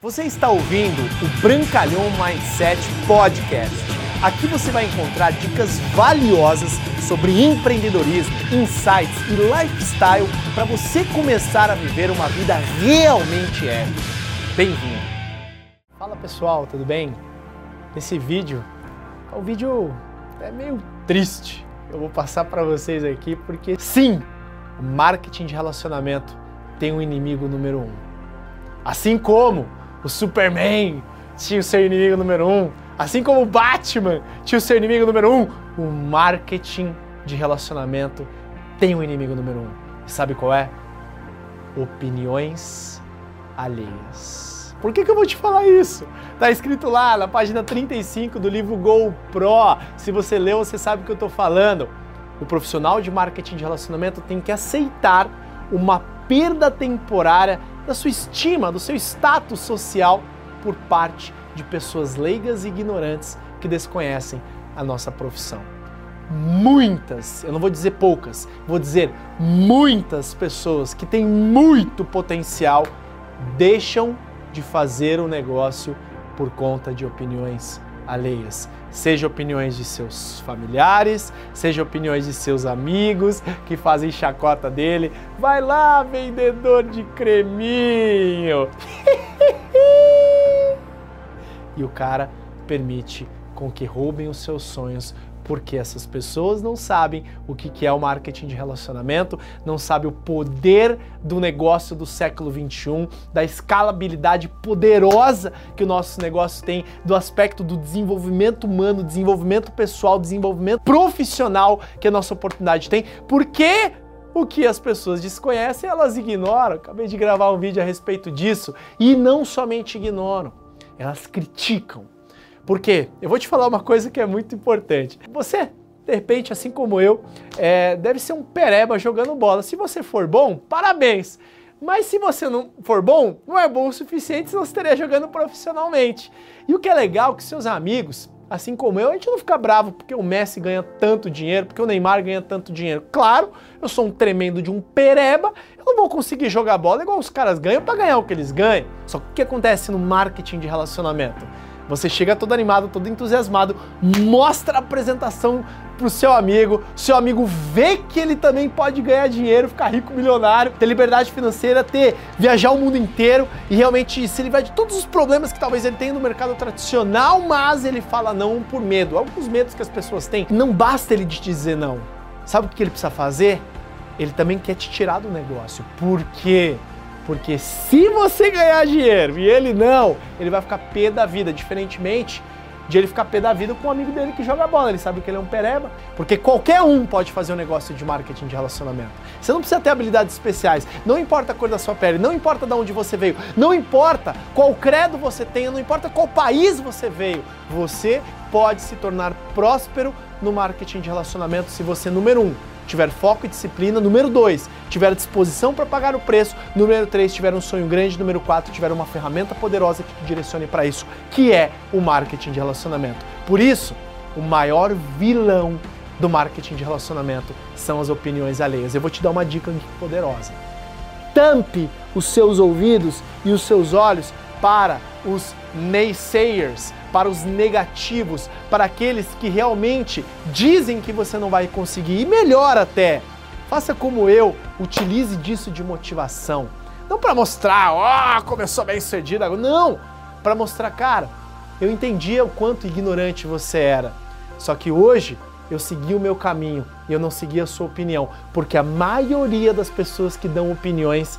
Você está ouvindo o Brancalhão Mindset Podcast. Aqui você vai encontrar dicas valiosas sobre empreendedorismo, insights e lifestyle para você começar a viver uma vida realmente épica. Bem-vindo! Fala pessoal, tudo bem? Esse vídeo é um vídeo é meio triste. Eu vou passar para vocês aqui porque sim, o marketing de relacionamento tem um inimigo número um. Assim como o Superman tinha o seu inimigo número um, assim como o Batman tinha o seu inimigo número um, o marketing de relacionamento tem um inimigo número um. E sabe qual é? Opiniões alheias. Por que, que eu vou te falar isso? Tá escrito lá na página 35 do livro GoPro. Se você leu, você sabe o que eu estou falando. O profissional de marketing de relacionamento tem que aceitar uma perda temporária da sua estima, do seu status social por parte de pessoas leigas e ignorantes que desconhecem a nossa profissão. Muitas, eu não vou dizer poucas, vou dizer muitas pessoas que têm muito potencial deixam de fazer o negócio por conta de opiniões alheias, seja opiniões de seus familiares, seja opiniões de seus amigos que fazem chacota dele. Vai lá, vendedor de creminho. e o cara permite com que roubem os seus sonhos porque essas pessoas não sabem o que é o marketing de relacionamento, não sabem o poder do negócio do século 21, da escalabilidade poderosa que o nosso negócio tem, do aspecto do desenvolvimento humano, desenvolvimento pessoal, desenvolvimento profissional que a nossa oportunidade tem, porque o que as pessoas desconhecem, elas ignoram. Acabei de gravar um vídeo a respeito disso. E não somente ignoram, elas criticam por quê? Eu vou te falar uma coisa que é muito importante. Você, de repente, assim como eu, é, deve ser um pereba jogando bola. Se você for bom, parabéns! Mas se você não for bom, não é bom o suficiente, senão você estaria jogando profissionalmente. E o que é legal é que seus amigos, assim como eu, a gente não fica bravo porque o Messi ganha tanto dinheiro, porque o Neymar ganha tanto dinheiro. Claro, eu sou um tremendo de um pereba, eu não vou conseguir jogar bola igual os caras ganham para ganhar o que eles ganham. Só que o que acontece no marketing de relacionamento? Você chega todo animado, todo entusiasmado, mostra a apresentação pro seu amigo, seu amigo vê que ele também pode ganhar dinheiro, ficar rico, milionário, ter liberdade financeira, ter viajar o mundo inteiro e realmente se livrar de todos os problemas que talvez ele tenha no mercado tradicional, mas ele fala não por medo. Alguns medos que as pessoas têm. Não basta ele te dizer não. Sabe o que ele precisa fazer? Ele também quer te tirar do negócio. Por quê? Porque se você ganhar dinheiro e ele não, ele vai ficar pé da vida, diferentemente de ele ficar pé da vida com um amigo dele que joga bola. Ele sabe que ele é um pereba. Porque qualquer um pode fazer um negócio de marketing de relacionamento. Você não precisa ter habilidades especiais. Não importa a cor da sua pele, não importa de onde você veio, não importa qual credo você tenha, não importa qual país você veio. Você pode se tornar próspero no marketing de relacionamento se você, número um, tiver foco e disciplina. Número 2, tiver disposição para pagar o preço. Número 3, tiver um sonho grande. Número 4, tiver uma ferramenta poderosa que te direcione para isso, que é o marketing de relacionamento. Por isso, o maior vilão do marketing de relacionamento são as opiniões alheias. Eu vou te dar uma dica poderosa. Tampe os seus ouvidos e os seus olhos para os naysayers, para os negativos, para aqueles que realmente dizem que você não vai conseguir. E melhor até, faça como eu, utilize disso de motivação. Não para mostrar, ó, oh, sou bem sucedido, não, para mostrar, cara, eu entendia o quanto ignorante você era. Só que hoje eu segui o meu caminho e eu não segui a sua opinião, porque a maioria das pessoas que dão opiniões